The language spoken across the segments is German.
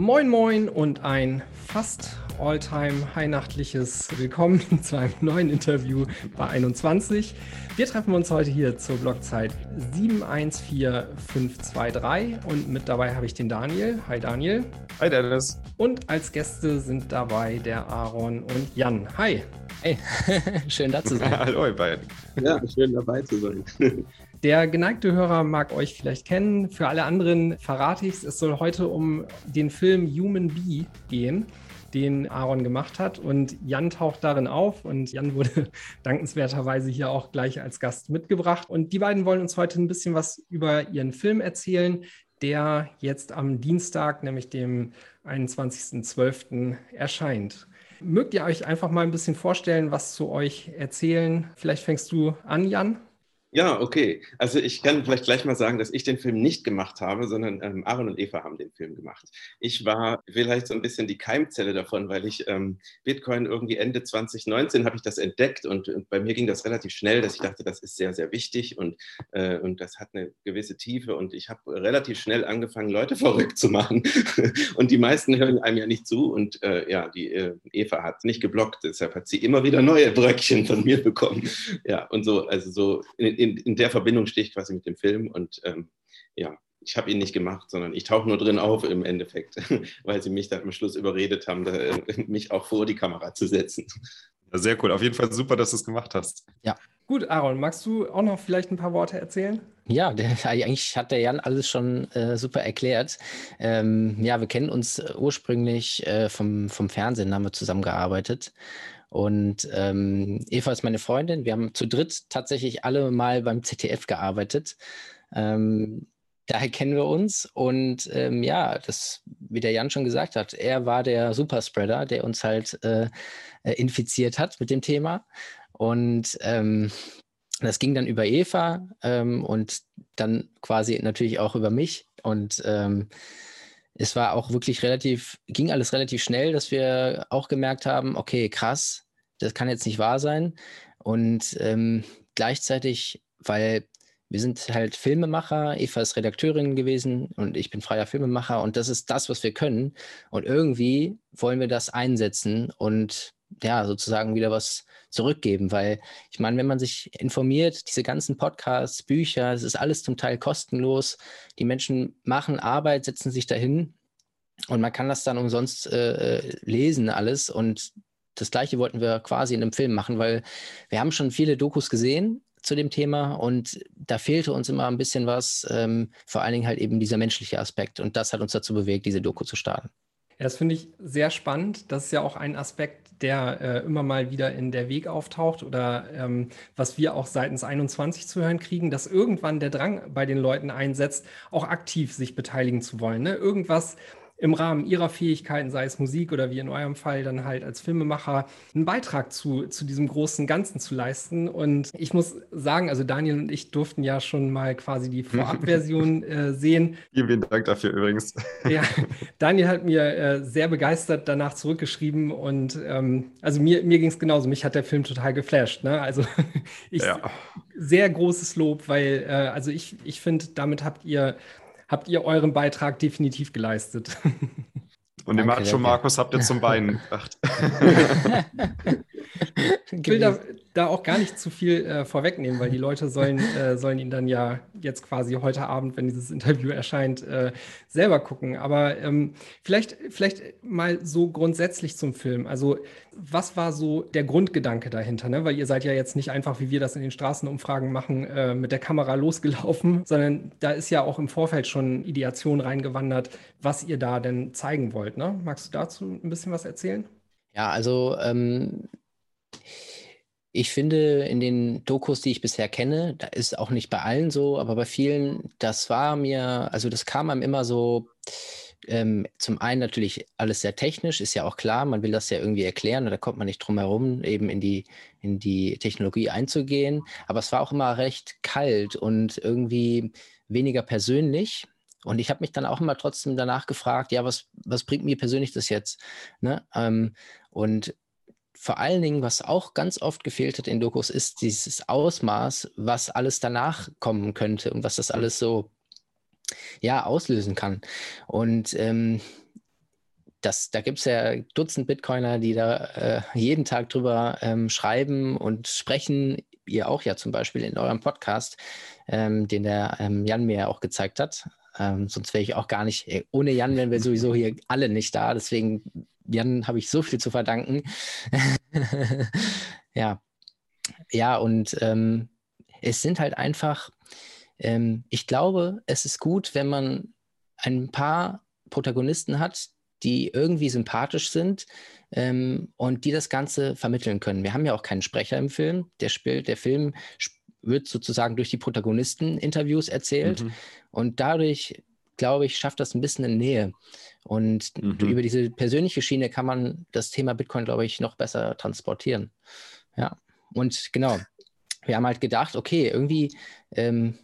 Moin Moin und ein fast all-time heinachtliches Willkommen zu einem neuen Interview bei 21. Wir treffen uns heute hier zur Blockzeit 714523 und mit dabei habe ich den Daniel. Hi Daniel. Hi Dennis. Und als Gäste sind dabei der Aaron und Jan. Hi. Hey, schön da zu sein. Hallo ihr beiden. Ja, schön dabei zu sein. Der geneigte Hörer mag euch vielleicht kennen. Für alle anderen verrate ich es. Es soll heute um den Film Human Bee gehen, den Aaron gemacht hat. Und Jan taucht darin auf. Und Jan wurde dankenswerterweise hier auch gleich als Gast mitgebracht. Und die beiden wollen uns heute ein bisschen was über ihren Film erzählen, der jetzt am Dienstag, nämlich dem 21.12. erscheint. Mögt ihr euch einfach mal ein bisschen vorstellen, was zu euch erzählen? Vielleicht fängst du an, Jan. Ja, okay. Also ich kann vielleicht gleich mal sagen, dass ich den Film nicht gemacht habe, sondern ähm, Aaron und Eva haben den Film gemacht. Ich war vielleicht so ein bisschen die Keimzelle davon, weil ich ähm, Bitcoin irgendwie Ende 2019 habe ich das entdeckt und, und, bei mir ging das relativ schnell, dass ich dachte, das ist sehr, sehr wichtig und, äh, und das hat eine gewisse Tiefe und ich habe relativ schnell angefangen, Leute verrückt zu machen und die meisten hören einem ja nicht zu und äh, ja, die äh, Eva hat nicht geblockt, deshalb hat sie immer wieder neue Bröckchen von mir bekommen. Ja, und so, also so in, in, in der Verbindung stehe ich quasi mit dem Film und ähm, ja, ich habe ihn nicht gemacht, sondern ich tauche nur drin auf im Endeffekt, weil sie mich dann am Schluss überredet haben, da, äh, mich auch vor die Kamera zu setzen. Ja, sehr cool. Auf jeden Fall super, dass du es gemacht hast. Ja. Gut, Aaron, magst du auch noch vielleicht ein paar Worte erzählen? Ja, der, eigentlich hat der Jan alles schon äh, super erklärt. Ähm, ja, wir kennen uns ursprünglich äh, vom, vom Fernsehen, haben wir zusammengearbeitet. Und ähm, Eva ist meine Freundin. Wir haben zu dritt tatsächlich alle mal beim ZDF gearbeitet. Ähm, daher kennen wir uns. Und ähm, ja, das, wie der Jan schon gesagt hat, er war der Superspreader, der uns halt äh, infiziert hat mit dem Thema. Und ähm, das ging dann über Eva ähm, und dann quasi natürlich auch über mich. Und ähm, es war auch wirklich relativ, ging alles relativ schnell, dass wir auch gemerkt haben, okay, krass, das kann jetzt nicht wahr sein. Und ähm, gleichzeitig, weil wir sind halt Filmemacher, Eva ist Redakteurin gewesen und ich bin freier Filmemacher und das ist das, was wir können. Und irgendwie wollen wir das einsetzen und ja, sozusagen wieder was zurückgeben, weil ich meine, wenn man sich informiert, diese ganzen Podcasts, Bücher, es ist alles zum Teil kostenlos. Die Menschen machen Arbeit, setzen sich dahin und man kann das dann umsonst äh, äh, lesen alles und das gleiche wollten wir quasi in einem Film machen, weil wir haben schon viele Dokus gesehen zu dem Thema und da fehlte uns immer ein bisschen was, ähm, vor allen Dingen halt eben dieser menschliche Aspekt und das hat uns dazu bewegt, diese Doku zu starten. Ja, das finde ich sehr spannend. Das ist ja auch ein Aspekt, der äh, immer mal wieder in der Weg auftaucht oder ähm, was wir auch seitens 21 zu hören kriegen, dass irgendwann der Drang bei den Leuten einsetzt, auch aktiv sich beteiligen zu wollen. Ne? Irgendwas im Rahmen ihrer Fähigkeiten, sei es Musik oder wie in eurem Fall dann halt als Filmemacher, einen Beitrag zu, zu diesem großen Ganzen zu leisten. Und ich muss sagen, also Daniel und ich durften ja schon mal quasi die Vorabversion äh, sehen. Vielen, Dank dafür übrigens. Ja, Daniel hat mir äh, sehr begeistert danach zurückgeschrieben und ähm, also mir, mir ging es genauso. Mich hat der Film total geflasht. Ne? Also ich ja. sehr großes Lob, weil äh, also ich, ich finde, damit habt ihr habt ihr euren Beitrag definitiv geleistet. Und den Macho Markus habt ihr zum Beinen gebracht. ich will da, auch gar nicht zu viel äh, vorwegnehmen, weil die Leute sollen, äh, sollen ihn dann ja jetzt quasi heute Abend, wenn dieses Interview erscheint, äh, selber gucken. Aber ähm, vielleicht, vielleicht mal so grundsätzlich zum Film. Also was war so der Grundgedanke dahinter? Ne? Weil ihr seid ja jetzt nicht einfach, wie wir das in den Straßenumfragen machen, äh, mit der Kamera losgelaufen, sondern da ist ja auch im Vorfeld schon Ideation reingewandert, was ihr da denn zeigen wollt. Ne? Magst du dazu ein bisschen was erzählen? Ja, also ähm, ich finde in den Dokus, die ich bisher kenne, da ist auch nicht bei allen so, aber bei vielen, das war mir, also das kam einem immer so, ähm, zum einen natürlich alles sehr technisch, ist ja auch klar, man will das ja irgendwie erklären da kommt man nicht drum herum, eben in die, in die Technologie einzugehen. Aber es war auch immer recht kalt und irgendwie weniger persönlich. Und ich habe mich dann auch immer trotzdem danach gefragt, ja, was, was bringt mir persönlich das jetzt? Ne? Ähm, und vor allen Dingen, was auch ganz oft gefehlt hat in Dokus, ist dieses Ausmaß, was alles danach kommen könnte und was das alles so ja, auslösen kann. Und ähm, das, da gibt es ja Dutzend Bitcoiner, die da äh, jeden Tag drüber ähm, schreiben und sprechen. Ihr auch ja zum Beispiel in eurem Podcast, ähm, den der ähm, Jan mir ja auch gezeigt hat. Ähm, sonst wäre ich auch gar nicht, äh, ohne Jan wären wir sowieso hier alle nicht da. Deswegen, Jan, habe ich so viel zu verdanken. ja. Ja, und ähm, es sind halt einfach, ähm, ich glaube, es ist gut, wenn man ein paar Protagonisten hat, die irgendwie sympathisch sind ähm, und die das Ganze vermitteln können. Wir haben ja auch keinen Sprecher im Film. Der spielt, der Film wird sozusagen durch die Protagonisten Interviews erzählt mhm. und dadurch, glaube ich, schafft das ein bisschen eine Nähe. Und mhm. über diese persönliche Schiene kann man das Thema Bitcoin, glaube ich, noch besser transportieren. Ja, und genau. Wir haben halt gedacht, okay, irgendwie ähm,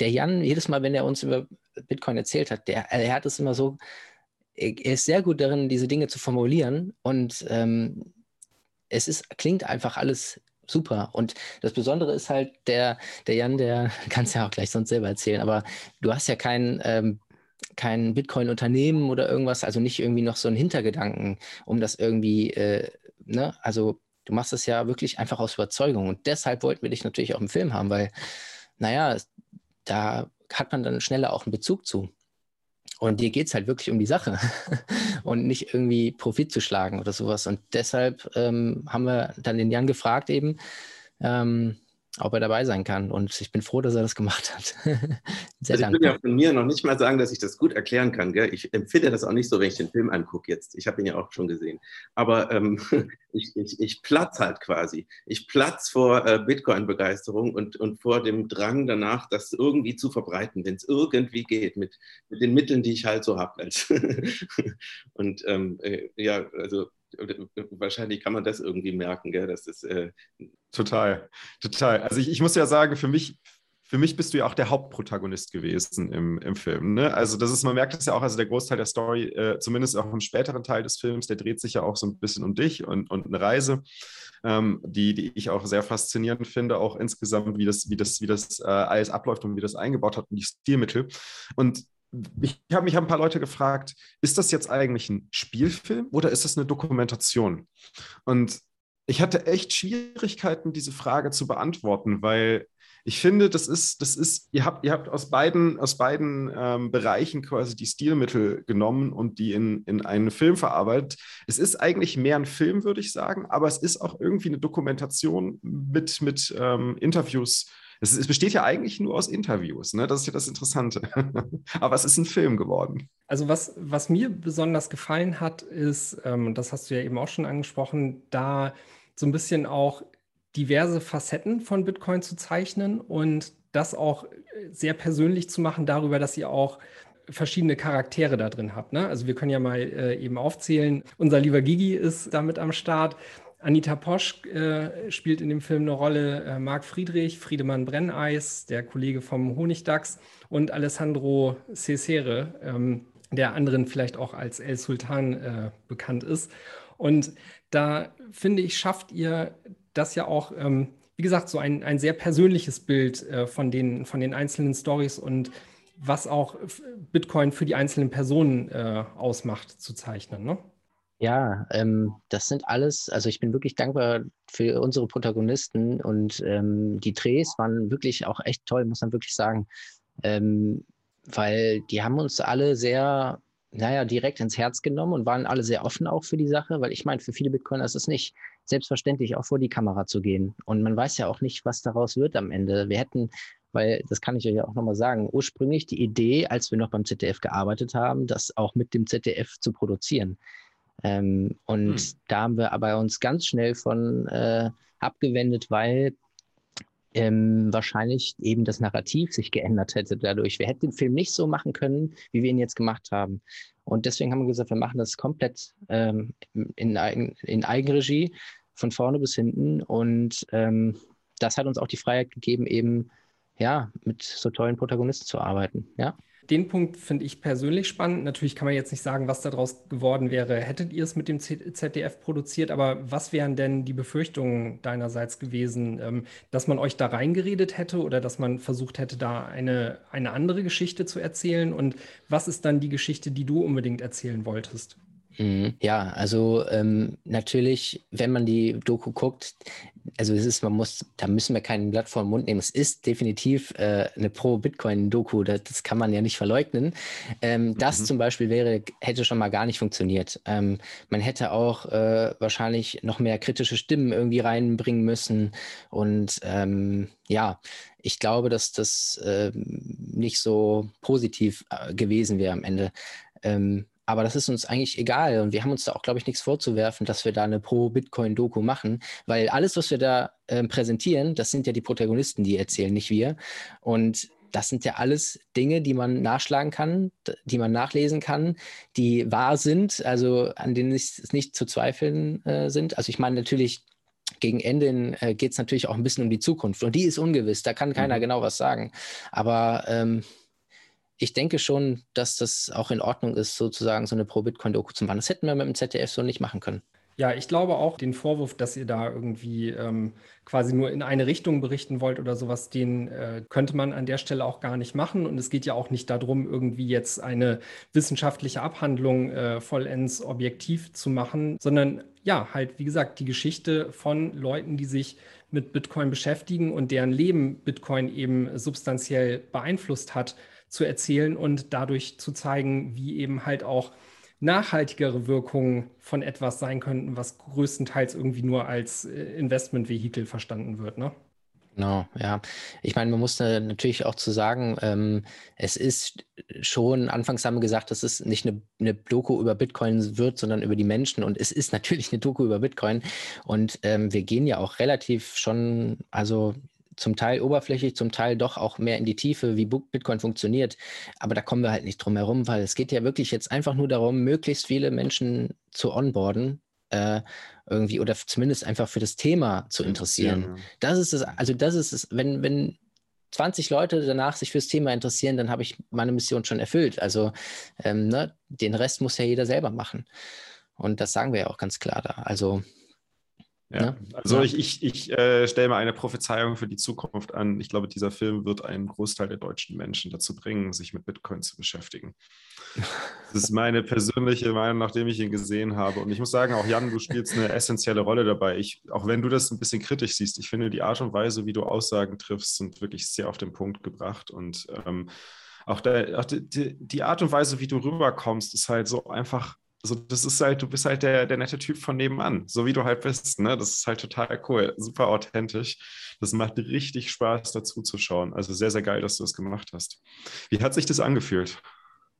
der Jan, jedes Mal, wenn er uns über Bitcoin erzählt hat, der, er hat es immer so, er ist sehr gut darin, diese Dinge zu formulieren und ähm, es ist, klingt einfach alles super. Und das Besondere ist halt, der, der Jan, der kann es ja auch gleich sonst selber erzählen, aber du hast ja kein, ähm, kein Bitcoin-Unternehmen oder irgendwas, also nicht irgendwie noch so einen Hintergedanken, um das irgendwie, äh, ne, also du machst das ja wirklich einfach aus Überzeugung. Und deshalb wollten wir dich natürlich auch im Film haben, weil, naja, da hat man dann schneller auch einen Bezug zu. Und dir geht es halt wirklich um die Sache und nicht irgendwie Profit zu schlagen oder sowas. Und deshalb ähm, haben wir dann den Jan gefragt eben, ähm, ob er dabei sein kann. Und ich bin froh, dass er das gemacht hat. Sehr also ich würde ja von mir noch nicht mal sagen, dass ich das gut erklären kann. Gell? Ich empfinde das auch nicht so, wenn ich den Film angucke jetzt. Ich habe ihn ja auch schon gesehen. Aber ähm, ich, ich, ich platz halt quasi. Ich platz vor äh, Bitcoin-Begeisterung und, und vor dem Drang danach, das irgendwie zu verbreiten, wenn es irgendwie geht, mit, mit den Mitteln, die ich halt so habe. und ähm, äh, ja, also wahrscheinlich kann man das irgendwie merken, gell? Das ist äh total, total. Also ich, ich muss ja sagen, für mich, für mich bist du ja auch der Hauptprotagonist gewesen im, im Film. Ne? Also das ist, man merkt das ja auch, also der Großteil der Story, äh, zumindest auch im späteren Teil des Films, der dreht sich ja auch so ein bisschen um dich und, und eine Reise, ähm, die, die ich auch sehr faszinierend finde, auch insgesamt, wie das, wie das, wie das äh, alles abläuft und wie das eingebaut hat und die Stilmittel. Und ich habe mich ein paar Leute gefragt, ist das jetzt eigentlich ein Spielfilm oder ist das eine Dokumentation? Und ich hatte echt Schwierigkeiten, diese Frage zu beantworten, weil ich finde, das ist, das ist, ihr habt, ihr habt aus beiden, aus beiden ähm, Bereichen quasi die Stilmittel genommen und die in, in einen Film verarbeitet. Es ist eigentlich mehr ein Film, würde ich sagen, aber es ist auch irgendwie eine Dokumentation mit, mit ähm, Interviews es, es, besteht ja eigentlich nur aus Interviews, ne? Das ist ja das Interessante. Aber es ist ein Film geworden. Also was, was mir besonders gefallen hat, ist, ähm, das hast du ja eben auch schon angesprochen, da so ein bisschen auch diverse Facetten von Bitcoin zu zeichnen und das auch sehr persönlich zu machen darüber, dass ihr auch verschiedene Charaktere da drin habt. Ne? Also wir können ja mal äh, eben aufzählen. Unser lieber Gigi ist damit am Start. Anita Posch äh, spielt in dem Film eine Rolle, äh, Marc Friedrich, Friedemann Brenneis, der Kollege vom Honigdachs und Alessandro Cesare, ähm, der anderen vielleicht auch als El Sultan äh, bekannt ist. Und da finde ich, schafft ihr das ja auch, ähm, wie gesagt, so ein, ein sehr persönliches Bild äh, von, den, von den einzelnen Stories und was auch Bitcoin für die einzelnen Personen äh, ausmacht, zu zeichnen. Ne? Ja, ähm, das sind alles, also ich bin wirklich dankbar für unsere Protagonisten und ähm, die Drehs waren wirklich auch echt toll, muss man wirklich sagen, ähm, weil die haben uns alle sehr, naja, direkt ins Herz genommen und waren alle sehr offen auch für die Sache, weil ich meine, für viele Bitcoiner ist es nicht selbstverständlich, auch vor die Kamera zu gehen. Und man weiß ja auch nicht, was daraus wird am Ende. Wir hätten weil das kann ich euch ja auch nochmal sagen, ursprünglich die Idee, als wir noch beim ZDF gearbeitet haben, das auch mit dem ZDF zu produzieren. Ähm, und hm. da haben wir aber uns ganz schnell von äh, abgewendet, weil ähm, wahrscheinlich eben das Narrativ sich geändert hätte dadurch. Wir hätten den Film nicht so machen können, wie wir ihn jetzt gemacht haben. Und deswegen haben wir gesagt, wir machen das komplett ähm, in, in Eigenregie, von vorne bis hinten. Und ähm, das hat uns auch die Freiheit gegeben, eben ja, mit so tollen Protagonisten zu arbeiten. Ja den Punkt finde ich persönlich spannend. Natürlich kann man jetzt nicht sagen, was daraus geworden wäre, hättet ihr es mit dem ZDF produziert, aber was wären denn die Befürchtungen deinerseits gewesen, ähm, dass man euch da reingeredet hätte oder dass man versucht hätte, da eine, eine andere Geschichte zu erzählen? Und was ist dann die Geschichte, die du unbedingt erzählen wolltest? Mhm. Ja, also ähm, natürlich, wenn man die Doku guckt, also es ist, man muss, da müssen wir kein Blatt vor den Mund nehmen. Es ist definitiv äh, eine Pro-Bitcoin-Doku, das, das, kann man ja nicht verleugnen. Ähm, das mhm. zum Beispiel wäre, hätte schon mal gar nicht funktioniert. Ähm, man hätte auch äh, wahrscheinlich noch mehr kritische Stimmen irgendwie reinbringen müssen. Und ähm, ja, ich glaube, dass das äh, nicht so positiv äh, gewesen wäre am Ende. Ähm, aber das ist uns eigentlich egal und wir haben uns da auch, glaube ich, nichts vorzuwerfen, dass wir da eine Pro-Bitcoin-Doku machen, weil alles, was wir da äh, präsentieren, das sind ja die Protagonisten, die erzählen, nicht wir. Und das sind ja alles Dinge, die man nachschlagen kann, die man nachlesen kann, die wahr sind, also an denen es nicht zu zweifeln äh, sind. Also ich meine natürlich, gegen Ende äh, geht es natürlich auch ein bisschen um die Zukunft und die ist ungewiss, da kann keiner mhm. genau was sagen. Aber ähm, ich denke schon, dass das auch in Ordnung ist, sozusagen so eine Pro-Bitcoin-Doku zu machen. Das hätten wir mit dem ZDF so nicht machen können. Ja, ich glaube auch, den Vorwurf, dass ihr da irgendwie ähm, quasi nur in eine Richtung berichten wollt oder sowas, den äh, könnte man an der Stelle auch gar nicht machen. Und es geht ja auch nicht darum, irgendwie jetzt eine wissenschaftliche Abhandlung äh, vollends objektiv zu machen, sondern ja, halt, wie gesagt, die Geschichte von Leuten, die sich mit Bitcoin beschäftigen und deren Leben Bitcoin eben substanziell beeinflusst hat zu erzählen und dadurch zu zeigen, wie eben halt auch nachhaltigere Wirkungen von etwas sein könnten, was größtenteils irgendwie nur als äh, Investmentvehikel verstanden wird. Ne? Genau, ja. Ich meine, man muss natürlich auch zu sagen, ähm, es ist schon, anfangs haben wir gesagt, dass es nicht eine, eine, Doku über Bitcoin wird, sondern über die Menschen. Und es ist natürlich eine Doku über Bitcoin. Und ähm, wir gehen ja auch relativ schon, also zum Teil oberflächlich, zum Teil doch auch mehr in die Tiefe, wie Bitcoin funktioniert. Aber da kommen wir halt nicht drum herum, weil es geht ja wirklich jetzt einfach nur darum, möglichst viele Menschen zu onboarden, äh, irgendwie, oder zumindest einfach für das Thema zu interessieren. Ja, ja. Das ist es, also das ist es, wenn, wenn 20 Leute danach sich fürs Thema interessieren, dann habe ich meine Mission schon erfüllt. Also ähm, ne, den Rest muss ja jeder selber machen. Und das sagen wir ja auch ganz klar da. Also ja. Also ja. ich, ich, ich äh, stelle mal eine Prophezeiung für die Zukunft an. Ich glaube, dieser Film wird einen Großteil der deutschen Menschen dazu bringen, sich mit Bitcoin zu beschäftigen. Das ist meine persönliche Meinung, nachdem ich ihn gesehen habe. Und ich muss sagen, auch Jan, du spielst eine essentielle Rolle dabei. Ich, auch wenn du das ein bisschen kritisch siehst, ich finde die Art und Weise, wie du Aussagen triffst, sind wirklich sehr auf den Punkt gebracht. Und ähm, auch, der, auch die, die Art und Weise, wie du rüberkommst, ist halt so einfach also das ist halt, du bist halt der, der nette Typ von nebenan, so wie du halt bist. Ne? Das ist halt total cool, super authentisch. Das macht richtig Spaß, dazu zu schauen. Also sehr, sehr geil, dass du das gemacht hast. Wie hat sich das angefühlt?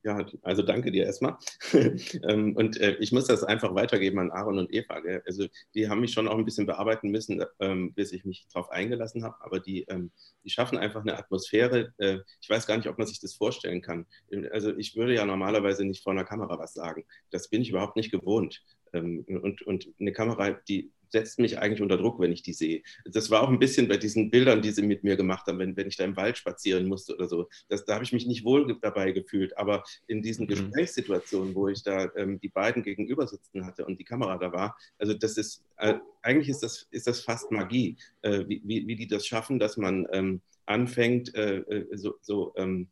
Ja, also danke dir erstmal. Ähm, und äh, ich muss das einfach weitergeben an Aaron und Eva. Gell? Also die haben mich schon auch ein bisschen bearbeiten müssen, ähm, bis ich mich darauf eingelassen habe. Aber die, ähm, die schaffen einfach eine Atmosphäre. Äh, ich weiß gar nicht, ob man sich das vorstellen kann. Also ich würde ja normalerweise nicht vor einer Kamera was sagen. Das bin ich überhaupt nicht gewohnt. und, und eine Kamera, die setzt mich eigentlich unter Druck, wenn ich die sehe. Das war auch ein bisschen bei diesen Bildern, die sie mit mir gemacht haben, wenn, wenn ich da im Wald spazieren musste oder so. Das, da habe ich mich nicht wohl dabei gefühlt. Aber in diesen mhm. Gesprächssituationen, wo ich da ähm, die beiden gegenüber sitzen hatte und die Kamera da war, also das ist, äh, eigentlich ist das, ist das fast Magie, äh, wie, wie, wie, die das schaffen, dass man ähm, anfängt, äh, äh so, so ähm,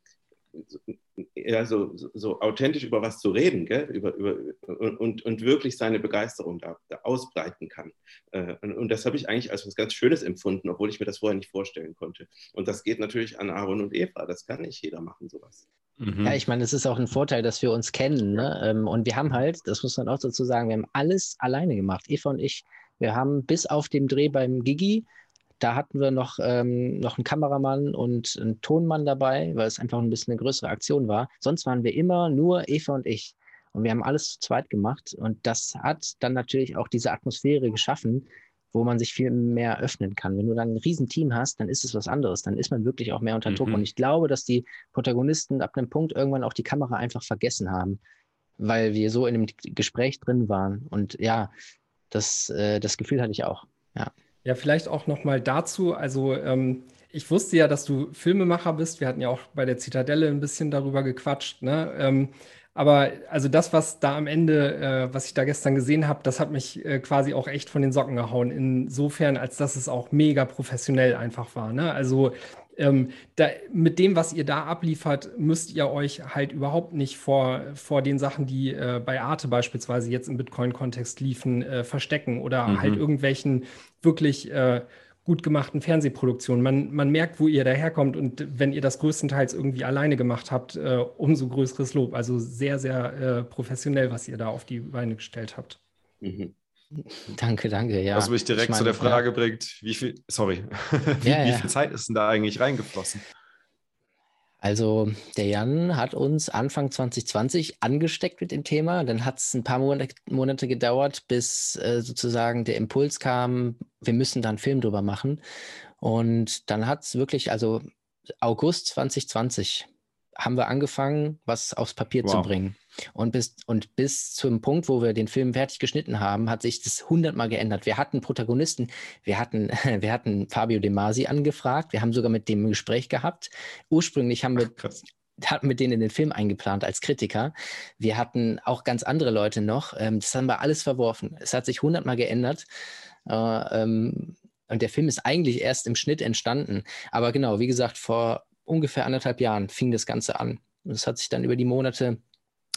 ja, so, so authentisch über was zu reden gell? Über, über, und, und wirklich seine Begeisterung da, da ausbreiten kann. Äh, und, und, das habe ich eigentlich als was ganz Schönes empfunden, obwohl ich mir das vorher nicht vorstellen konnte. Und das geht natürlich an Aaron und Eva. Das kann nicht jeder machen, sowas. Mhm. Ja, ich meine, es ist auch ein Vorteil, dass wir uns kennen. Ne? Ähm, und wir haben halt, das muss man auch dazu sagen, wir haben alles alleine gemacht. Eva und ich, wir haben bis auf den Dreh beim Gigi da hatten wir noch, ähm, noch einen Kameramann und einen Tonmann dabei, weil es einfach ein bisschen eine größere Aktion war. Sonst waren wir immer nur Eva und ich. Und wir haben alles zu zweit gemacht. Und das hat dann natürlich auch diese Atmosphäre geschaffen, wo man sich viel mehr öffnen kann. Wenn du dann ein Riesenteam hast, dann ist es was anderes. Dann ist man wirklich auch mehr unter Druck. Mhm. Und ich glaube, dass die Protagonisten ab einem Punkt irgendwann auch die Kamera einfach vergessen haben, weil wir so in dem Gespräch drin waren. Und ja, das, äh, das Gefühl hatte ich auch. Ja. Ja, vielleicht auch noch mal dazu. Also ähm, ich wusste ja, dass du Filmemacher bist. Wir hatten ja auch bei der Zitadelle ein bisschen darüber gequatscht. Ne? Ähm, aber also das, was da am Ende, äh, was ich da gestern gesehen habe, das hat mich äh, quasi auch echt von den Socken gehauen. Insofern, als dass es auch mega professionell einfach war. Ne? Also ähm, da, mit dem, was ihr da abliefert, müsst ihr euch halt überhaupt nicht vor, vor den Sachen, die äh, bei Arte beispielsweise jetzt im Bitcoin-Kontext liefen, äh, verstecken oder mhm. halt irgendwelchen wirklich äh, gut gemachten Fernsehproduktionen. Man, man merkt, wo ihr daherkommt und wenn ihr das größtenteils irgendwie alleine gemacht habt, äh, umso größeres Lob. Also sehr, sehr äh, professionell, was ihr da auf die Beine gestellt habt. Mhm. Danke, danke, ja. Was mich direkt ich mein, zu der Frage ja. bringt, wie viel, sorry, wie, ja, ja. wie viel Zeit ist denn da eigentlich reingeflossen? Also der Jan hat uns Anfang 2020 angesteckt mit dem Thema. Dann hat es ein paar Monate, gedauert, bis äh, sozusagen der Impuls kam, wir müssen da einen Film drüber machen. Und dann hat es wirklich, also August 2020 haben wir angefangen, was aufs Papier wow. zu bringen. Und bis, und bis zum Punkt, wo wir den Film fertig geschnitten haben, hat sich das hundertmal geändert. Wir hatten Protagonisten, wir hatten, wir hatten Fabio De Masi angefragt, wir haben sogar mit dem ein Gespräch gehabt. Ursprünglich haben wir Ach, hatten wir den in den Film eingeplant als Kritiker. Wir hatten auch ganz andere Leute noch. Ähm, das haben wir alles verworfen. Es hat sich hundertmal geändert. Äh, ähm, und der Film ist eigentlich erst im Schnitt entstanden. Aber genau, wie gesagt, vor ungefähr anderthalb Jahren fing das Ganze an. Und es hat sich dann über die Monate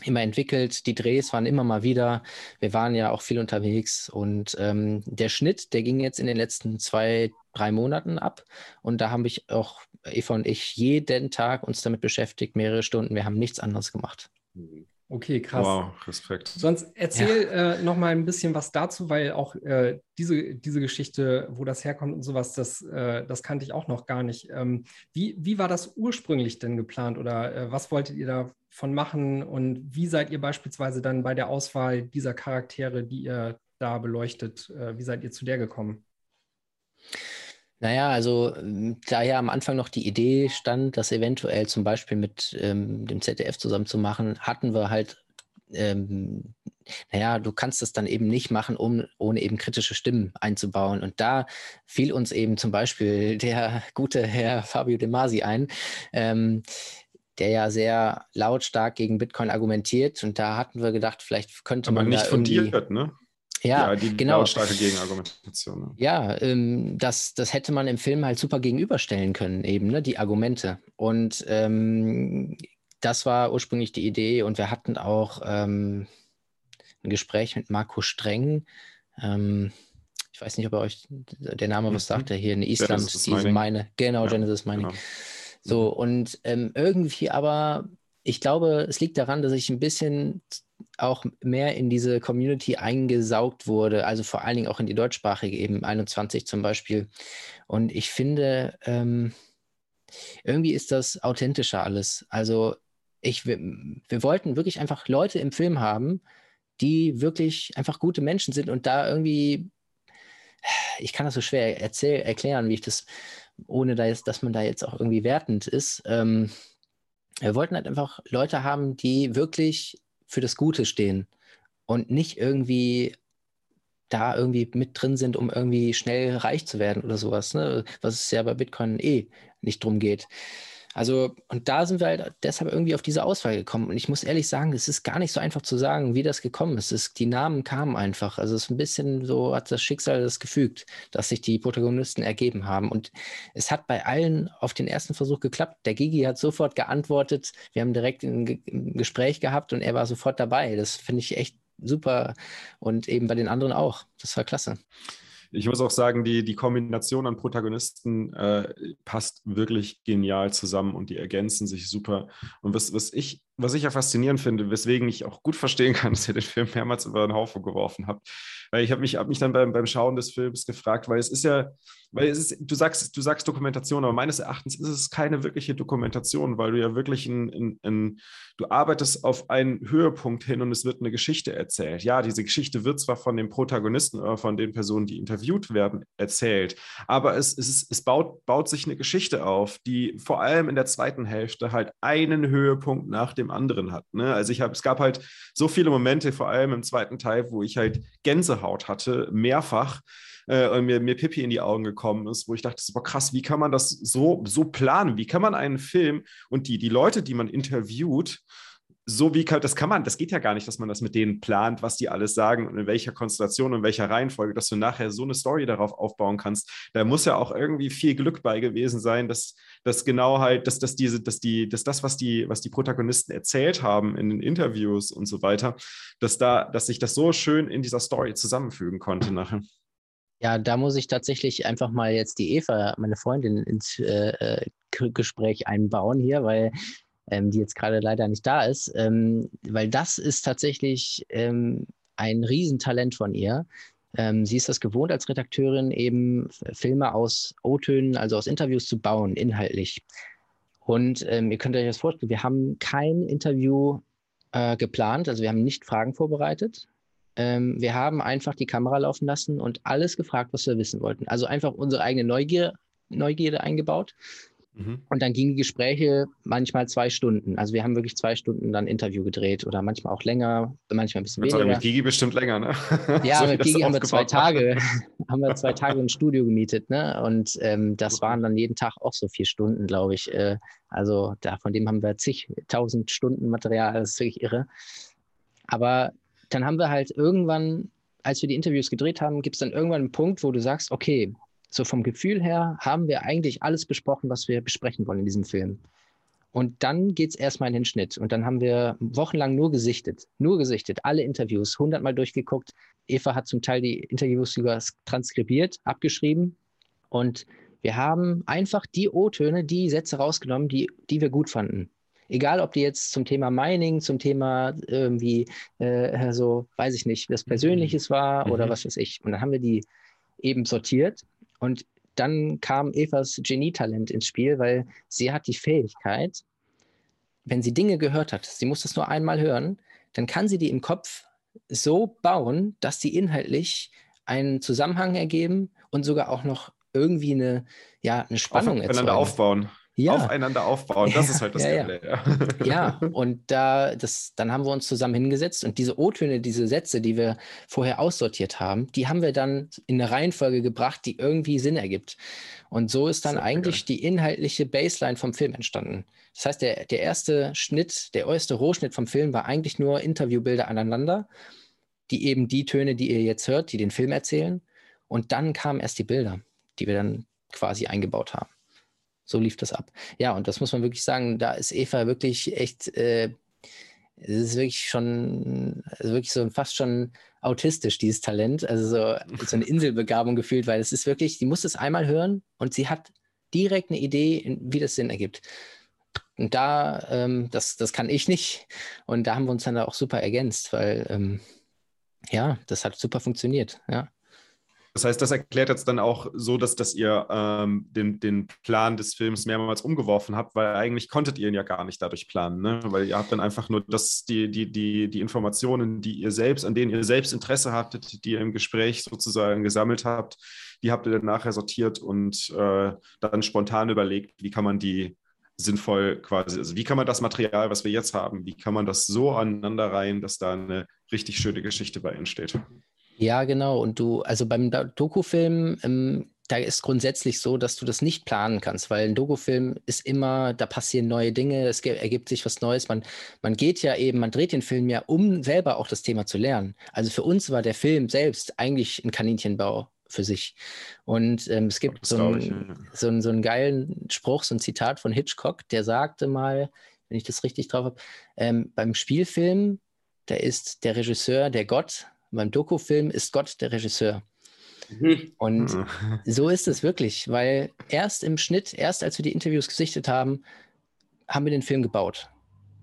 immer entwickelt. Die Drehs waren immer mal wieder. Wir waren ja auch viel unterwegs. Und ähm, der Schnitt, der ging jetzt in den letzten zwei, drei Monaten ab. Und da haben wir auch, Eva und ich, jeden Tag uns damit beschäftigt, mehrere Stunden. Wir haben nichts anderes gemacht. Mhm. Okay, krass. Wow, Respekt. Sonst erzähl ja. äh, noch mal ein bisschen was dazu, weil auch äh, diese, diese Geschichte, wo das herkommt und sowas, das, äh, das kannte ich auch noch gar nicht. Ähm, wie, wie war das ursprünglich denn geplant oder äh, was wolltet ihr davon machen und wie seid ihr beispielsweise dann bei der Auswahl dieser Charaktere, die ihr da beleuchtet, äh, wie seid ihr zu der gekommen? Naja, also ähm, da ja am Anfang noch die Idee stand, das eventuell zum Beispiel mit ähm, dem ZDF zusammen zu machen, hatten wir halt, ähm, naja, du kannst das dann eben nicht machen, um, ohne eben kritische Stimmen einzubauen. Und da fiel uns eben zum Beispiel der gute Herr Fabio De Masi ein, ähm, der ja sehr lautstark gegen Bitcoin argumentiert. Und da hatten wir gedacht, vielleicht könnte Aber man. Aber nicht fundiert, ne? Ja, ja die genau. lautstarke Gegenargumentation. Ne? Ja, ähm, das, das hätte man im Film halt super gegenüberstellen können, eben, ne, die Argumente. Und ähm, das war ursprünglich die Idee und wir hatten auch ähm, ein Gespräch mit Marco Streng. Ähm, ich weiß nicht, ob er euch der Name was mhm. sagt, der hier in Island, Genesis diese Mining. meine, genau, ja, Genesis Mining. Genau. So, und ähm, irgendwie aber, ich glaube, es liegt daran, dass ich ein bisschen auch mehr in diese Community eingesaugt wurde, also vor allen Dingen auch in die deutschsprachige, eben 21 zum Beispiel. Und ich finde, ähm, irgendwie ist das authentischer alles. Also ich, wir, wir wollten wirklich einfach Leute im Film haben, die wirklich einfach gute Menschen sind und da irgendwie, ich kann das so schwer erzähl, erklären, wie ich das, ohne da jetzt, dass man da jetzt auch irgendwie wertend ist. Ähm, wir wollten halt einfach Leute haben, die wirklich für das Gute stehen und nicht irgendwie da irgendwie mit drin sind, um irgendwie schnell reich zu werden oder sowas, ne? was es ja bei Bitcoin eh nicht drum geht. Also, und da sind wir halt deshalb irgendwie auf diese Auswahl gekommen. Und ich muss ehrlich sagen, es ist gar nicht so einfach zu sagen, wie das gekommen ist. Es, die Namen kamen einfach. Also, es ist ein bisschen so, hat das Schicksal das gefügt, dass sich die Protagonisten ergeben haben. Und es hat bei allen auf den ersten Versuch geklappt. Der Gigi hat sofort geantwortet. Wir haben direkt ein, ein Gespräch gehabt und er war sofort dabei. Das finde ich echt super. Und eben bei den anderen auch. Das war klasse ich muss auch sagen, die, die Kombination an Protagonisten äh, passt wirklich genial zusammen und die ergänzen sich super. Und was, was, ich, was ich ja faszinierend finde, weswegen ich auch gut verstehen kann, dass ihr den Film mehrmals über den Haufen geworfen habt, weil ich habe mich, hab mich dann beim, beim Schauen des Films gefragt, weil es ist ja, weil es ist, du sagst, du sagst Dokumentation, aber meines Erachtens ist es keine wirkliche Dokumentation, weil du ja wirklich ein, ein, ein, du arbeitest auf einen Höhepunkt hin und es wird eine Geschichte erzählt. Ja, diese Geschichte wird zwar von den Protagonisten oder von den Personen, die interviewt werden, erzählt, aber es, es, ist, es baut, baut sich eine Geschichte auf, die vor allem in der zweiten Hälfte halt einen Höhepunkt nach dem anderen hat. Ne? Also ich habe, es gab halt so viele Momente, vor allem im zweiten Teil, wo ich halt Gänsehaut hatte, mehrfach äh, und mir, mir Pippi in die Augen gekommen ist, wo ich dachte, boah, krass, wie kann man das so, so planen? Wie kann man einen Film und die, die Leute, die man interviewt, so wie das kann man, das geht ja gar nicht, dass man das mit denen plant, was die alles sagen und in welcher Konstellation und welcher Reihenfolge, dass du nachher so eine Story darauf aufbauen kannst. Da muss ja auch irgendwie viel Glück bei gewesen sein, dass, dass genau halt, dass, dass diese, dass die, dass das, was die, was die Protagonisten erzählt haben in den Interviews und so weiter, dass da, dass sich das so schön in dieser Story zusammenfügen konnte nachher. Ja, da muss ich tatsächlich einfach mal jetzt die Eva, meine Freundin, ins äh, äh Gespräch einbauen hier, weil ähm, die jetzt gerade leider nicht da ist, ähm, weil das ist tatsächlich ähm, ein Riesentalent von ihr. Ähm, sie ist das gewohnt als Redakteurin, eben Filme aus O-Tönen, also aus Interviews zu bauen, inhaltlich. Und ähm, ihr könnt euch das vorstellen, wir haben kein Interview äh, geplant, also wir haben nicht Fragen vorbereitet. Ähm, wir haben einfach die Kamera laufen lassen und alles gefragt, was wir wissen wollten. Also einfach unsere eigene Neugier, Neugierde eingebaut Mhm. Und dann gingen die Gespräche manchmal zwei Stunden. Also wir haben wirklich zwei Stunden dann Interview gedreht oder manchmal auch länger, manchmal ein bisschen weniger. Mit Gigi bestimmt länger, ne? Ja, so mit Gigi haben wir zwei Tage, haben wir zwei Tage ein Studio gemietet, ne? Und ähm, das waren dann jeden Tag auch so vier Stunden, glaube ich. Äh, also da, von dem haben wir zigtausend Stunden Material, das ist wirklich irre. Aber dann haben wir halt irgendwann, als wir die Interviews gedreht haben, gibt es dann irgendwann einen Punkt, wo du sagst, okay, so vom Gefühl her haben wir eigentlich alles besprochen, was wir besprechen wollen in diesem Film. Und dann geht es erstmal in den Schnitt. Und dann haben wir wochenlang nur gesichtet, nur gesichtet, alle Interviews, hundertmal durchgeguckt. Eva hat zum Teil die Interviews sogar transkribiert, abgeschrieben. Und wir haben einfach die O-Töne, die Sätze rausgenommen, die, die wir gut fanden. Egal, ob die jetzt zum Thema Mining, zum Thema irgendwie äh, so, weiß ich nicht, was Persönliches war mhm. oder was weiß ich. Und dann haben wir die eben sortiert und dann kam Evas Genietalent ins Spiel, weil sie hat die Fähigkeit, wenn sie Dinge gehört hat, sie muss das nur einmal hören, dann kann sie die im Kopf so bauen, dass sie inhaltlich einen Zusammenhang ergeben und sogar auch noch irgendwie eine, ja, eine Spannung erzeugen. aufbauen ja. aufeinander aufbauen. Das ist halt das ja, Geile. Ja. ja, und da, das, dann haben wir uns zusammen hingesetzt und diese O-Töne, diese Sätze, die wir vorher aussortiert haben, die haben wir dann in eine Reihenfolge gebracht, die irgendwie Sinn ergibt. Und so ist dann Sehr eigentlich geil. die inhaltliche Baseline vom Film entstanden. Das heißt, der, der erste Schnitt, der erste Rohschnitt vom Film war eigentlich nur Interviewbilder aneinander, die eben die Töne, die ihr jetzt hört, die den Film erzählen. Und dann kamen erst die Bilder, die wir dann quasi eingebaut haben so lief das ab. Ja, und das muss man wirklich sagen, da ist Eva wirklich echt, äh, es ist wirklich schon, also wirklich so fast schon autistisch, dieses Talent. Also so, so eine Inselbegabung gefühlt, weil es ist wirklich, die muss es einmal hören und sie hat direkt eine Idee, wie das Sinn ergibt. Und da, ähm, das, das kann ich nicht. Und da haben wir uns dann auch super ergänzt, weil ähm, ja, das hat super funktioniert. Ja. Das heißt, das erklärt jetzt dann auch so, dass, dass ihr ähm, den, den Plan des Films mehrmals umgeworfen habt, weil eigentlich konntet ihr ihn ja gar nicht dadurch planen, ne? weil ihr habt dann einfach nur das, die, die, die, die Informationen, die ihr selbst, an denen ihr selbst Interesse hattet, die ihr im Gespräch sozusagen gesammelt habt, die habt ihr dann nachher sortiert und äh, dann spontan überlegt, wie kann man die sinnvoll quasi, also wie kann man das Material, was wir jetzt haben, wie kann man das so aneinander reihen, dass da eine richtig schöne Geschichte bei entsteht. Ja, genau. Und du, also beim Dokufilm, ähm, da ist grundsätzlich so, dass du das nicht planen kannst, weil ein Dokufilm ist immer, da passieren neue Dinge, es ergibt sich was Neues. Man, man geht ja eben, man dreht den Film ja, um selber auch das Thema zu lernen. Also für uns war der Film selbst eigentlich ein Kaninchenbau für sich. Und ähm, es gibt so, ein, ich, ja. so, einen, so einen geilen Spruch, so ein Zitat von Hitchcock, der sagte mal, wenn ich das richtig drauf habe, ähm, beim Spielfilm, da ist der Regisseur der Gott beim Dokufilm ist Gott der Regisseur. Mhm. Und mhm. so ist es wirklich, weil erst im Schnitt, erst als wir die Interviews gesichtet haben, haben wir den Film gebaut.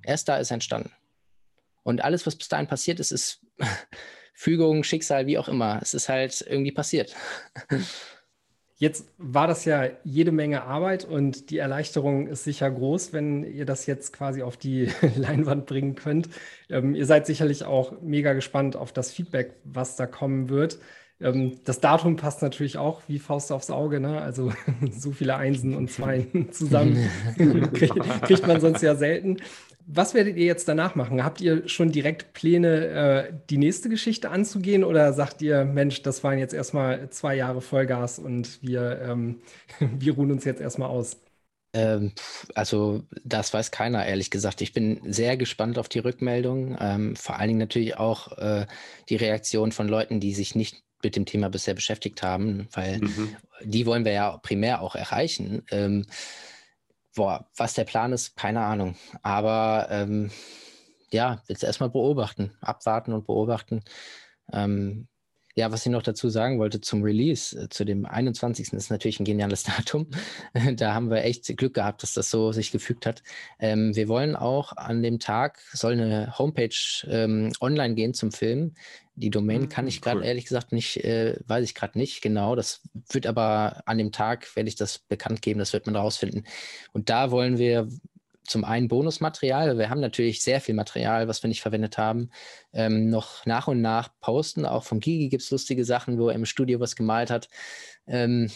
Erst da ist er entstanden. Und alles, was bis dahin passiert ist, ist Fügung, Schicksal, wie auch immer. Es ist halt irgendwie passiert. Jetzt war das ja jede Menge Arbeit und die Erleichterung ist sicher groß, wenn ihr das jetzt quasi auf die Leinwand bringen könnt. Ähm, ihr seid sicherlich auch mega gespannt auf das Feedback, was da kommen wird. Ähm, das Datum passt natürlich auch wie Faust aufs Auge, ne? Also so viele Einsen und Zweien zusammen kriegt, kriegt man sonst ja selten. Was werdet ihr jetzt danach machen? Habt ihr schon direkt Pläne, äh, die nächste Geschichte anzugehen oder sagt ihr, Mensch, das waren jetzt erstmal zwei Jahre Vollgas und wir, ähm, wir ruhen uns jetzt erstmal aus? Ähm, also das weiß keiner, ehrlich gesagt. Ich bin sehr gespannt auf die Rückmeldung. Ähm, vor allen Dingen natürlich auch äh, die Reaktion von Leuten, die sich nicht mit dem Thema bisher beschäftigt haben, weil mhm. die wollen wir ja primär auch erreichen. Ähm, boah, was der Plan ist, keine Ahnung. Aber ähm, ja, jetzt erstmal beobachten, abwarten und beobachten. Ähm, ja, was ich noch dazu sagen wollte zum Release, äh, zu dem 21. ist natürlich ein geniales Datum. da haben wir echt Glück gehabt, dass das so sich gefügt hat. Ähm, wir wollen auch an dem Tag, soll eine Homepage ähm, online gehen zum Film. Die Domain mhm, kann ich gerade cool. ehrlich gesagt nicht, äh, weiß ich gerade nicht genau. Das wird aber an dem Tag, werde ich das bekannt geben, das wird man rausfinden. Und da wollen wir zum einen Bonusmaterial. Wir haben natürlich sehr viel Material, was wir nicht verwendet haben, ähm, noch nach und nach posten. Auch vom Gigi gibt es lustige Sachen, wo er im Studio was gemalt hat. Ähm,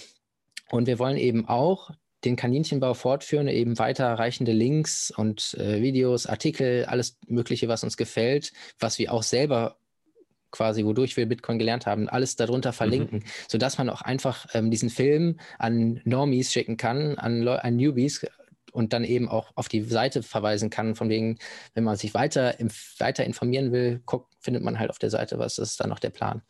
und wir wollen eben auch den Kaninchenbau fortführen, eben weiterreichende Links und äh, Videos, Artikel, alles Mögliche, was uns gefällt, was wir auch selber quasi, wodurch wir Bitcoin gelernt haben, alles darunter verlinken, mhm. sodass man auch einfach ähm, diesen Film an Normies schicken kann, an, an Newbies, und dann eben auch auf die Seite verweisen kann, von wegen, wenn man sich weiter, weiter informieren will, guckt, findet man halt auf der Seite was, das ist dann noch der Plan.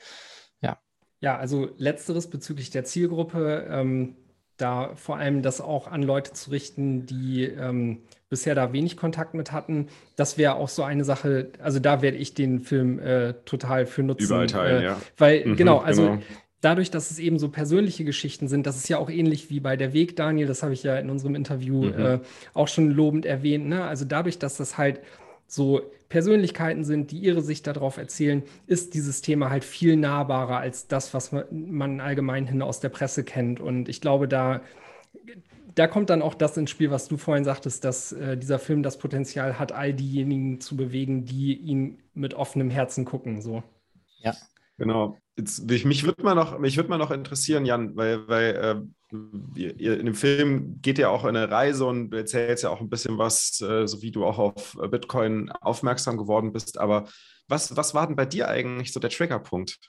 Ja. Ja, also letzteres bezüglich der Zielgruppe, ähm, da vor allem das auch an Leute zu richten, die ähm, bisher da wenig Kontakt mit hatten. Das wäre auch so eine Sache, also da werde ich den Film äh, total für nutzen. Überall teilen, äh, ja. Weil, mhm, genau, also genau dadurch, dass es eben so persönliche Geschichten sind, das ist ja auch ähnlich wie bei der Weg, Daniel, das habe ich ja in unserem Interview mhm. äh, auch schon lobend erwähnt. Ne? Also dadurch, dass das halt so Persönlichkeiten sind, die ihre Sicht darauf erzählen, ist dieses Thema halt viel nahbarer als das, was man allgemein hin aus der Presse kennt. Und ich glaube, da, da kommt dann auch das ins Spiel, was du vorhin sagtest, dass äh, dieser Film das Potenzial hat, all diejenigen zu bewegen, die ihn mit offenem Herzen gucken. So. Ja. Genau. Jetzt, mich würde mal noch, würde mal noch interessieren, Jan, weil, weil äh, in dem Film geht ja auch eine Reise und du erzählst ja auch ein bisschen was, äh, so wie du auch auf Bitcoin aufmerksam geworden bist. Aber was, was war denn bei dir eigentlich so der Triggerpunkt?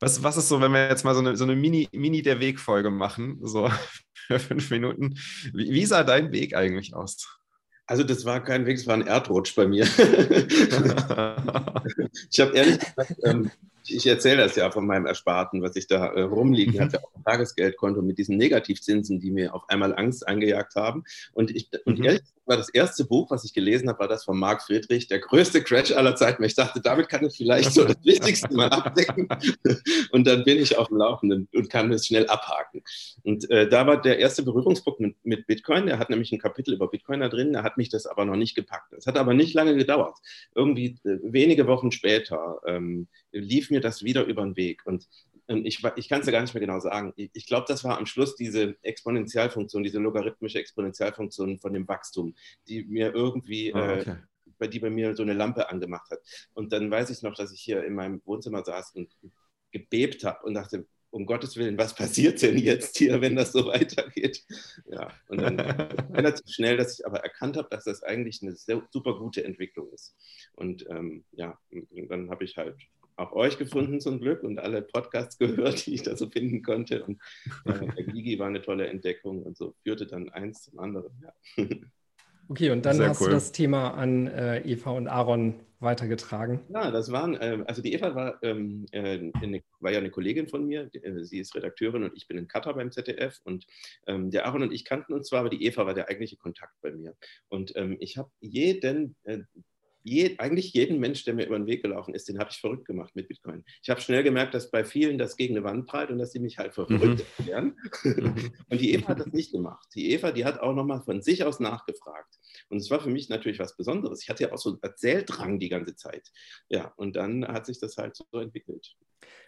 Was, was ist so, wenn wir jetzt mal so eine, so eine Mini, Mini der Weg-Folge machen, so fünf Minuten? Wie, wie sah dein Weg eigentlich aus? Also das war kein Weg, es war ein Erdrutsch bei mir. ich habe ehrlich gesagt, ähm, ich erzähle das ja von meinem Ersparten, was ich da äh, rumliegen mhm. hatte auf dem Tagesgeldkonto mit diesen Negativzinsen, die mir auf einmal Angst eingejagt haben. Und, ich, und mhm. ehrlich war das erste Buch, was ich gelesen habe, war das von Marc Friedrich, der größte Crash aller Zeiten. Ich dachte, damit kann ich vielleicht so das Wichtigste mal abdecken. Und dann bin ich auf dem Laufenden und kann es schnell abhaken. Und äh, da war der erste Berührungspunkt mit, mit Bitcoin. Er hat nämlich ein Kapitel über Bitcoin da drin. Er hat mich das aber noch nicht gepackt. Es hat aber nicht lange gedauert. Irgendwie äh, wenige Wochen später ähm, lief mir das wieder über den Weg. Und und ich, ich kann es ja gar nicht mehr genau sagen. Ich, glaube, das war am Schluss diese Exponentialfunktion, diese logarithmische Exponentialfunktion von dem Wachstum, die mir irgendwie, oh, okay. äh, bei die bei mir so eine Lampe angemacht hat. Und dann weiß ich noch, dass ich hier in meinem Wohnzimmer saß und gebebt habe und dachte, um Gottes Willen, was passiert denn jetzt hier, wenn das so weitergeht? Ja, und dann relativ schnell, dass ich aber erkannt habe, dass das eigentlich eine sehr, super gute Entwicklung ist. Und ähm, ja, dann habe ich halt auch euch gefunden zum Glück und alle Podcasts gehört, die ich da so finden konnte. Und äh, der Gigi war eine tolle Entdeckung und so führte dann eins zum anderen. Ja. Okay, und dann Sehr hast cool. du das Thema an äh, Eva und Aaron weitergetragen. Ja, das waren, äh, also die Eva war, ähm, äh, eine, war ja eine Kollegin von mir, äh, sie ist Redakteurin und ich bin in Katar beim ZDF und ähm, der Aaron und ich kannten uns zwar, aber die Eva war der eigentliche Kontakt bei mir. Und ähm, ich habe jeden äh, je, eigentlich jeden Mensch, der mir über den Weg gelaufen ist, den habe ich verrückt gemacht mit Bitcoin. Ich habe schnell gemerkt, dass bei vielen das gegen eine Wand prallt und dass sie mich halt für verrückt mhm. erklären. Mhm. und die Eva hat das nicht gemacht. Die Eva, die hat auch nochmal von sich aus nachgefragt. Und es war für mich natürlich was Besonderes. Ich hatte ja auch so einen Erzähldrang die ganze Zeit. Ja, und dann hat sich das halt so entwickelt.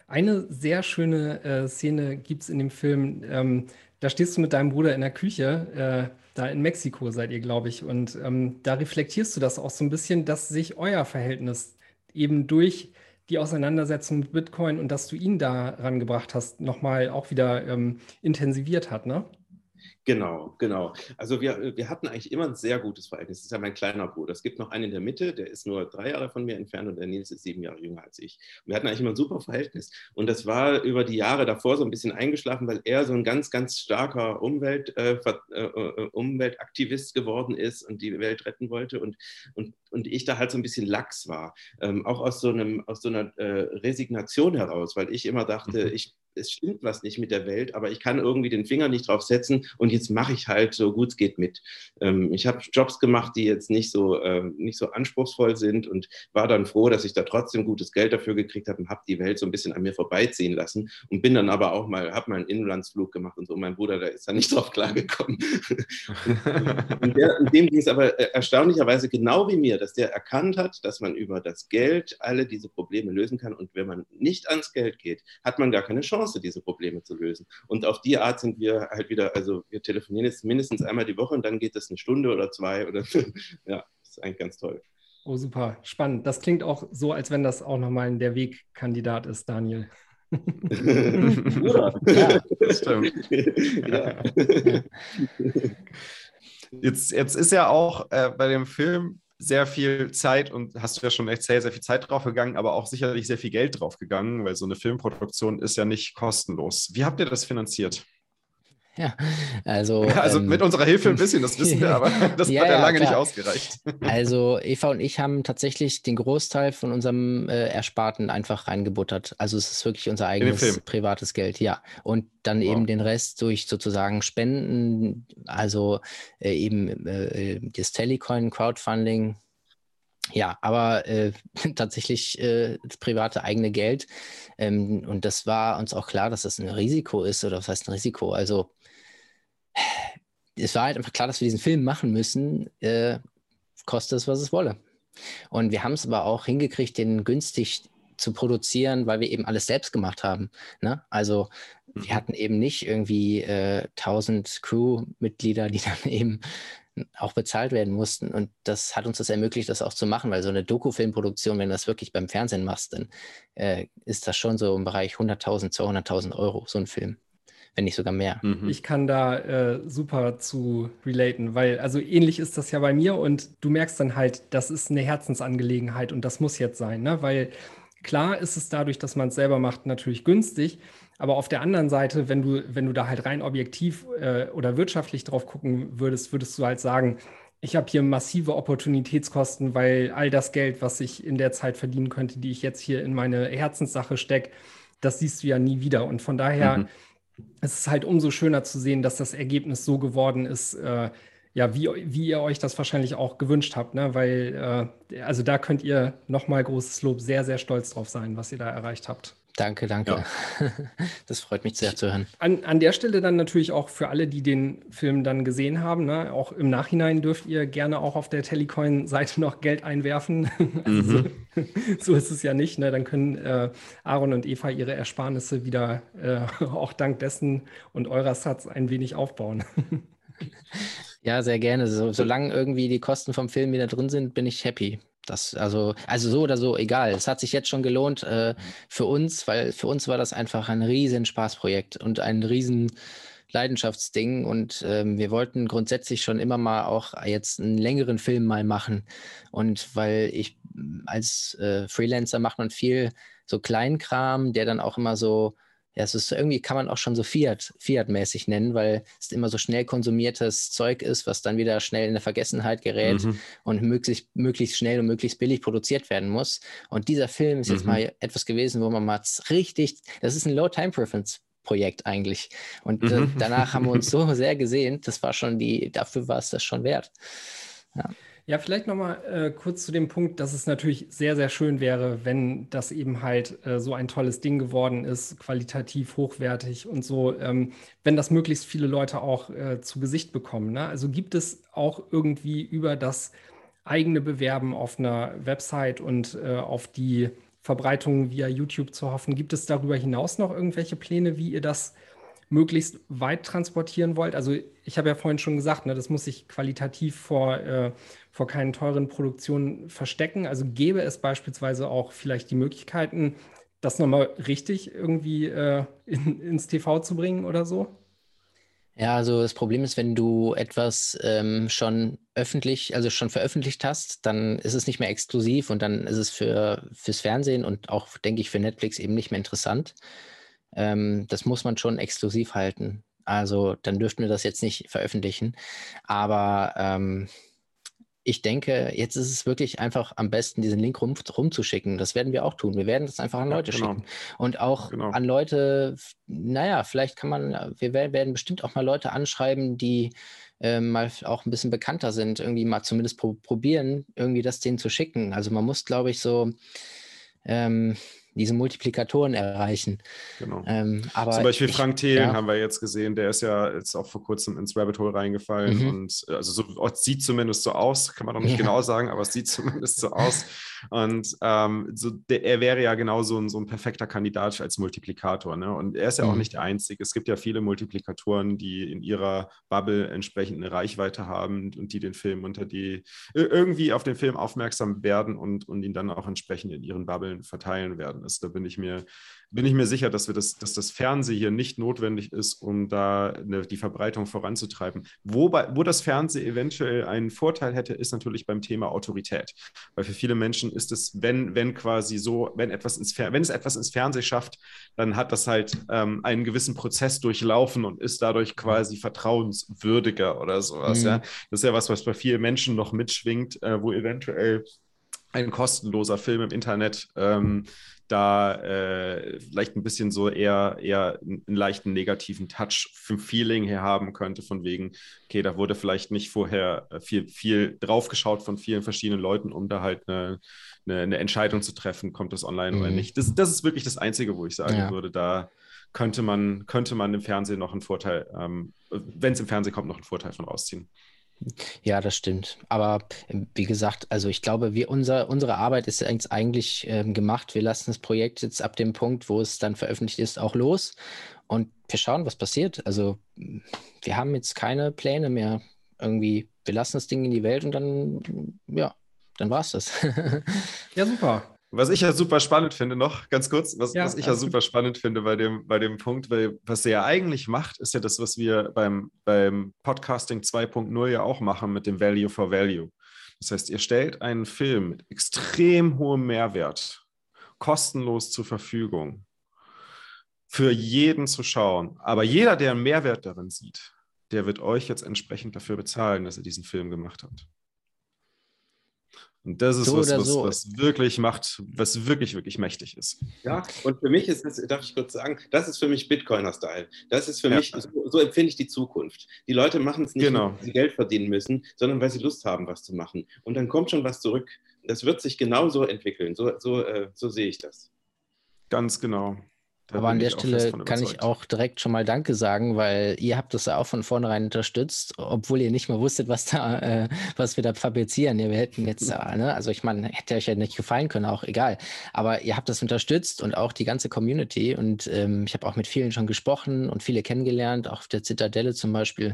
Eine sehr schöne äh, Szene gibt es in dem Film. Ähm, da stehst du mit deinem Bruder in der Küche. Äh, da in Mexiko seid ihr, glaube ich. Und ähm, da reflektierst du das auch so ein bisschen, dass sich euer Verhältnis eben durch die Auseinandersetzung mit Bitcoin und dass du ihn da rangebracht hast, nochmal auch wieder ähm, intensiviert hat, ne? Genau, genau. Also wir, wir hatten eigentlich immer ein sehr gutes Verhältnis. Das ist ja mein kleiner Bruder. Es gibt noch einen in der Mitte, der ist nur drei Jahre von mir entfernt und der Nils ist sieben Jahre jünger als ich. Und wir hatten eigentlich immer ein super Verhältnis. Und das war über die Jahre davor so ein bisschen eingeschlafen, weil er so ein ganz, ganz starker Umwelt, äh, äh, äh, Umweltaktivist geworden ist und die Welt retten wollte. Und, und, und ich da halt so ein bisschen lax war. Ähm, auch aus so, einem, aus so einer äh, Resignation heraus, weil ich immer dachte, mhm. ich es stimmt was nicht mit der Welt, aber ich kann irgendwie den Finger nicht drauf setzen und jetzt mache ich halt so gut es geht mit. Ähm, ich habe Jobs gemacht, die jetzt nicht so, äh, nicht so anspruchsvoll sind und war dann froh, dass ich da trotzdem gutes Geld dafür gekriegt habe und habe die Welt so ein bisschen an mir vorbeiziehen lassen und bin dann aber auch mal, habe mal einen Inlandsflug gemacht und so. Mein Bruder, der ist da nicht drauf klargekommen. und der, dem ging es aber äh, erstaunlicherweise genau wie mir, dass der erkannt hat, dass man über das Geld alle diese Probleme lösen kann und wenn man nicht ans Geld geht, hat man gar keine Chance Chance, diese Probleme zu lösen. Und auf die Art sind wir halt wieder, also wir telefonieren jetzt mindestens einmal die Woche und dann geht es eine Stunde oder zwei oder ja, das ist eigentlich ganz toll. Oh, super, spannend. Das klingt auch so, als wenn das auch nochmal der Wegkandidat ist, Daniel. Ja, das stimmt. Ja. Jetzt, jetzt ist ja auch äh, bei dem Film sehr viel Zeit und hast du ja schon erzählt, sehr viel Zeit drauf gegangen, aber auch sicherlich sehr viel Geld drauf gegangen, weil so eine Filmproduktion ist ja nicht kostenlos. Wie habt ihr das finanziert? Ja, also. Also ähm, mit unserer Hilfe ein bisschen, das wissen wir, aber das ja, hat ja, ja lange klar. nicht ausgereicht. Also Eva und ich haben tatsächlich den Großteil von unserem äh, Ersparten einfach reingebuttert. Also es ist wirklich unser eigenes privates Geld, ja. Und dann wow. eben den Rest durch sozusagen Spenden, also äh, eben äh, das Telecoin, Crowdfunding, ja, aber äh, tatsächlich äh, das private eigene Geld. Ähm, und das war uns auch klar, dass das ein Risiko ist. Oder was heißt ein Risiko? Also es war halt einfach klar, dass wir diesen Film machen müssen, äh, koste es, was es wolle. Und wir haben es aber auch hingekriegt, den günstig zu produzieren, weil wir eben alles selbst gemacht haben. Ne? Also mhm. wir hatten eben nicht irgendwie äh, 1000 Crewmitglieder, die dann eben auch bezahlt werden mussten. Und das hat uns das ermöglicht, das auch zu machen, weil so eine Dokufilmproduktion, wenn du das wirklich beim Fernsehen machst, dann äh, ist das schon so im Bereich 100.000, 200.000 Euro, so ein Film wenn nicht sogar mehr. Mhm. Ich kann da äh, super zu relaten, weil also ähnlich ist das ja bei mir und du merkst dann halt, das ist eine Herzensangelegenheit und das muss jetzt sein, ne? weil klar ist es dadurch, dass man es selber macht, natürlich günstig, aber auf der anderen Seite, wenn du, wenn du da halt rein objektiv äh, oder wirtschaftlich drauf gucken würdest, würdest du halt sagen, ich habe hier massive Opportunitätskosten, weil all das Geld, was ich in der Zeit verdienen könnte, die ich jetzt hier in meine Herzenssache stecke, das siehst du ja nie wieder. Und von daher mhm es ist halt umso schöner zu sehen, dass das Ergebnis so geworden ist, äh, ja, wie, wie ihr euch das wahrscheinlich auch gewünscht habt, ne? Weil, äh, also da könnt ihr nochmal großes Lob sehr, sehr stolz drauf sein, was ihr da erreicht habt. Danke, danke. Ja. Das freut mich sehr zu hören. An, an der Stelle dann natürlich auch für alle, die den Film dann gesehen haben, ne, auch im Nachhinein dürft ihr gerne auch auf der Telecoin-Seite noch Geld einwerfen. Also mhm. so, so, ist es ja nicht. Ne? Dann können äh, Aaron und Eva ihre Ersparnisse wieder äh, auch dank dessen und eurer Satz ein wenig aufbauen. Ja, sehr gerne. So, solange irgendwie die Kosten vom Film wieder drin sind, bin ich happy. Das, also, also so oder so, egal. Es hat sich jetzt schon gelohnt äh, für uns, weil für uns war das einfach ein riesen Spaßprojekt und ein riesen Leidenschaftsding. Und ähm, wir wollten grundsätzlich schon immer mal auch jetzt einen längeren Film mal machen. Und weil ich als äh, Freelancer macht man viel so Kleinkram, der dann auch immer so ja, es ist irgendwie, kann man auch schon so Fiat, Fiat-mäßig nennen, weil es immer so schnell konsumiertes Zeug ist, was dann wieder schnell in der Vergessenheit gerät mhm. und möglichst, möglichst schnell und möglichst billig produziert werden muss. Und dieser Film ist mhm. jetzt mal etwas gewesen, wo man mal richtig, das ist ein Low-Time-Preference Projekt eigentlich. Und äh, mhm. danach haben wir uns so sehr gesehen, das war schon die, dafür war es das schon wert. Ja. Ja, vielleicht nochmal äh, kurz zu dem Punkt, dass es natürlich sehr, sehr schön wäre, wenn das eben halt äh, so ein tolles Ding geworden ist, qualitativ hochwertig und so, ähm, wenn das möglichst viele Leute auch äh, zu Gesicht bekommen. Ne? Also gibt es auch irgendwie über das eigene Bewerben auf einer Website und äh, auf die Verbreitung via YouTube zu hoffen, gibt es darüber hinaus noch irgendwelche Pläne, wie ihr das möglichst weit transportieren wollt? Also ich habe ja vorhin schon gesagt, ne, das muss sich qualitativ vor, äh, vor keinen teuren Produktionen verstecken. Also gäbe es beispielsweise auch vielleicht die Möglichkeiten, das nochmal richtig irgendwie äh, in, ins TV zu bringen oder so? Ja, also das Problem ist, wenn du etwas ähm, schon öffentlich, also schon veröffentlicht hast, dann ist es nicht mehr exklusiv und dann ist es für fürs Fernsehen und auch, denke ich, für Netflix eben nicht mehr interessant. Ähm, das muss man schon exklusiv halten. Also dann dürften wir das jetzt nicht veröffentlichen. Aber ähm, ich denke, jetzt ist es wirklich einfach am besten, diesen Link rum, rumzuschicken. Das werden wir auch tun. Wir werden das einfach an Leute ja, genau. schicken. Und auch genau. an Leute, naja, vielleicht kann man, wir werden bestimmt auch mal Leute anschreiben, die äh, mal auch ein bisschen bekannter sind, irgendwie mal zumindest pro probieren, irgendwie das denen zu schicken. Also man muss, glaube ich, so ähm, diese Multiplikatoren erreichen. Genau. Ähm, aber Zum Beispiel ich, Frank Thelen ja. haben wir jetzt gesehen, der ist ja jetzt auch vor kurzem ins Rabbit Hole reingefallen mhm. und also so, oh, sieht zumindest so aus, kann man doch nicht ja. genau sagen, aber es sieht zumindest so aus. Und ähm, so, der, er wäre ja genau so ein, so ein perfekter Kandidat als Multiplikator. Ne? Und er ist ja mhm. auch nicht der Einzige. Es gibt ja viele Multiplikatoren, die in ihrer Bubble entsprechend eine Reichweite haben und die den Film unter die irgendwie auf den Film aufmerksam werden und, und ihn dann auch entsprechend in ihren Bubblen verteilen werden. Also, da bin ich mir bin ich mir sicher, dass, wir das, dass das Fernsehen hier nicht notwendig ist, um da eine, die Verbreitung voranzutreiben. Wo, wo das Fernsehen eventuell einen Vorteil hätte, ist natürlich beim Thema Autorität. Weil für viele Menschen ist es, wenn, wenn quasi so, wenn etwas ins wenn es etwas ins Fernsehen schafft, dann hat das halt ähm, einen gewissen Prozess durchlaufen und ist dadurch quasi vertrauenswürdiger oder sowas. Mhm. Ja? Das ist ja was, was bei vielen Menschen noch mitschwingt, äh, wo eventuell ein kostenloser Film im Internet ähm, da äh, vielleicht ein bisschen so eher, eher einen leichten negativen Touch vom Feeling her haben könnte, von wegen, okay, da wurde vielleicht nicht vorher äh, viel, viel draufgeschaut von vielen verschiedenen Leuten, um da halt eine, eine, eine Entscheidung zu treffen, kommt das online mhm. oder nicht. Das, das ist wirklich das Einzige, wo ich sagen ja. würde, da könnte man, könnte man im Fernsehen noch einen Vorteil, ähm, wenn es im Fernsehen kommt, noch einen Vorteil von rausziehen. Ja, das stimmt. Aber ähm, wie gesagt, also ich glaube, wir, unser, unsere Arbeit ist eigentlich ähm, gemacht. Wir lassen das Projekt jetzt ab dem Punkt, wo es dann veröffentlicht ist, auch los. Und wir schauen, was passiert. Also wir haben jetzt keine Pläne mehr. Irgendwie, wir lassen das Ding in die Welt und dann, ja, dann war es das. ja, super. Was ich ja super spannend finde, noch ganz kurz, was, ja, was ich ja super spannend finde bei dem, bei dem Punkt, weil was er ja eigentlich macht, ist ja das, was wir beim, beim Podcasting 2.0 ja auch machen mit dem Value for Value. Das heißt, ihr stellt einen Film mit extrem hohem Mehrwert kostenlos zur Verfügung für jeden zu schauen. Aber jeder, der einen Mehrwert darin sieht, der wird euch jetzt entsprechend dafür bezahlen, dass er diesen Film gemacht hat. Und das ist so was, was, so. was, wirklich macht, was wirklich, wirklich mächtig ist. Ja, und für mich ist das, darf ich kurz sagen, das ist für mich Bitcoiner-Style. Das ist für ja. mich, so, so, empfinde ich die Zukunft. Die Leute machen es nicht, genau. weil sie Geld verdienen müssen, sondern weil sie Lust haben, was zu machen. Und dann kommt schon was zurück. Das wird sich genauso entwickeln. So, so, äh, so sehe ich das. Ganz genau. Da Aber an der Stelle kann ich auch direkt schon mal Danke sagen, weil ihr habt das ja auch von vornherein unterstützt, obwohl ihr nicht mehr wusstet, was da, äh, was wir da fabrizieren. wir hätten jetzt, äh, ne? also ich meine, hätte euch ja nicht gefallen können, auch egal. Aber ihr habt das unterstützt und auch die ganze Community. Und ähm, ich habe auch mit vielen schon gesprochen und viele kennengelernt, auch auf der Zitadelle zum Beispiel.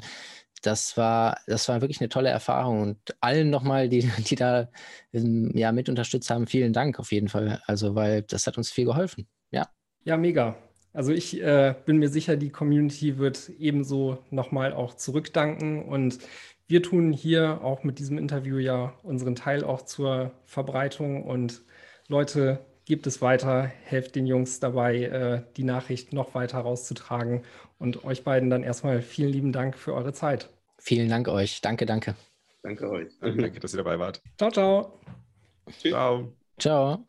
Das war, das war wirklich eine tolle Erfahrung. Und allen nochmal, die, die da ähm, ja, mit unterstützt haben, vielen Dank auf jeden Fall. Also, weil das hat uns viel geholfen. Ja. Ja, mega. Also ich äh, bin mir sicher, die Community wird ebenso nochmal auch zurückdanken. Und wir tun hier auch mit diesem Interview ja unseren Teil auch zur Verbreitung. Und Leute, gebt es weiter, helft den Jungs dabei, äh, die Nachricht noch weiter rauszutragen. Und euch beiden dann erstmal vielen lieben Dank für eure Zeit. Vielen Dank euch. Danke, danke. Danke euch. Danke, dass ihr dabei wart. Ciao, ciao. Tschüss. Ciao. Ciao.